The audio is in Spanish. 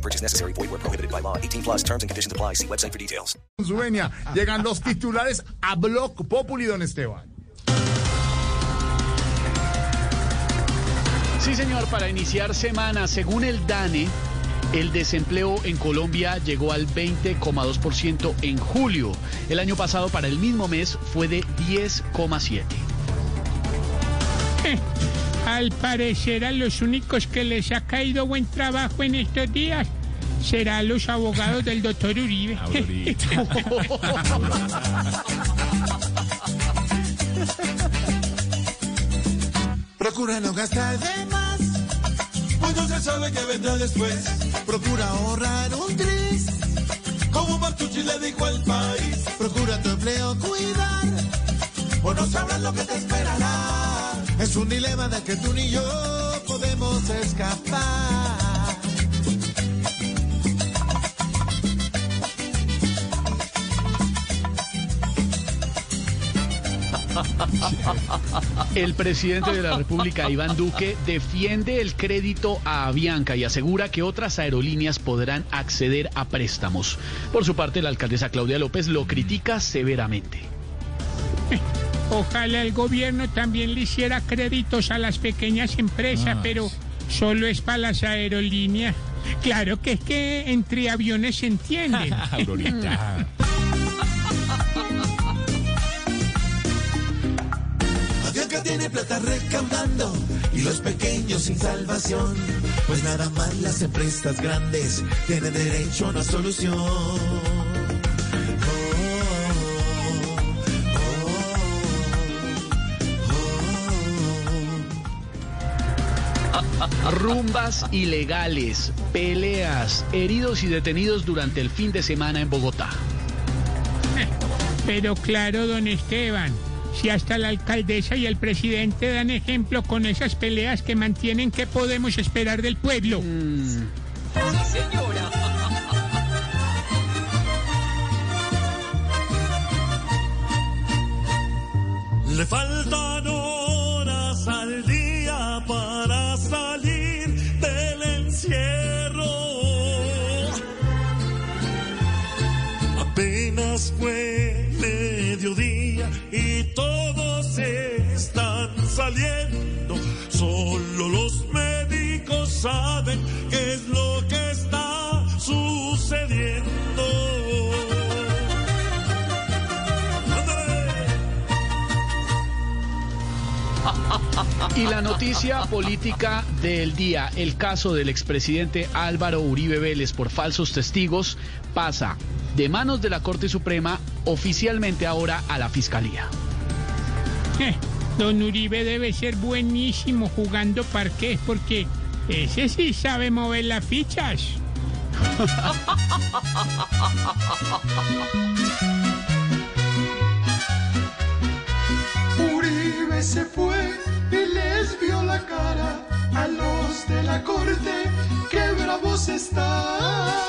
No purchase necessary. Void where prohibited by law. 18 plus terms and conditions apply. See website for details. venia. Llegan los titulares a Block Populi, don Esteban. Sí, señor, para iniciar semana, según el DANE, el desempleo en Colombia llegó al 20,2% en julio. El año pasado, para el mismo mes, fue de 10,7%. Al parecer a los únicos que les ha caído buen trabajo en estos días será los abogados del doctor Uribe. Procura no gastar de más, pues no se sabe qué vendrá después. Procura ahorrar un tris, como Martucci le dijo al país. Procura tu empleo cuidar, o no sabrás lo que te esperará. Es un dilema del que tú ni yo podemos escapar. El presidente de la República, Iván Duque, defiende el crédito a Avianca y asegura que otras aerolíneas podrán acceder a préstamos. Por su parte, la alcaldesa Claudia López lo critica severamente. Ojalá el gobierno también le hiciera créditos a las pequeñas empresas, pero solo es para las aerolíneas. Claro que es que entre aviones se entienden. Avianca tiene plata recaudando y los pequeños sin salvación. Pues nada más las empresas grandes tienen derecho a una solución. Rumbas ilegales, peleas, heridos y detenidos durante el fin de semana en Bogotá. Pero claro, don Esteban, si hasta la alcaldesa y el presidente dan ejemplo con esas peleas que mantienen, ¿qué podemos esperar del pueblo? Le faltan Apenas fue mediodía y todos están saliendo. Solo los médicos saben Y la noticia política del día, el caso del expresidente Álvaro Uribe Vélez por falsos testigos, pasa de manos de la Corte Suprema oficialmente ahora a la Fiscalía. Eh, Don Uribe debe ser buenísimo jugando parqués porque ese sí sabe mover las fichas. Se fue y les vio la cara a los de la corte, que bravos están.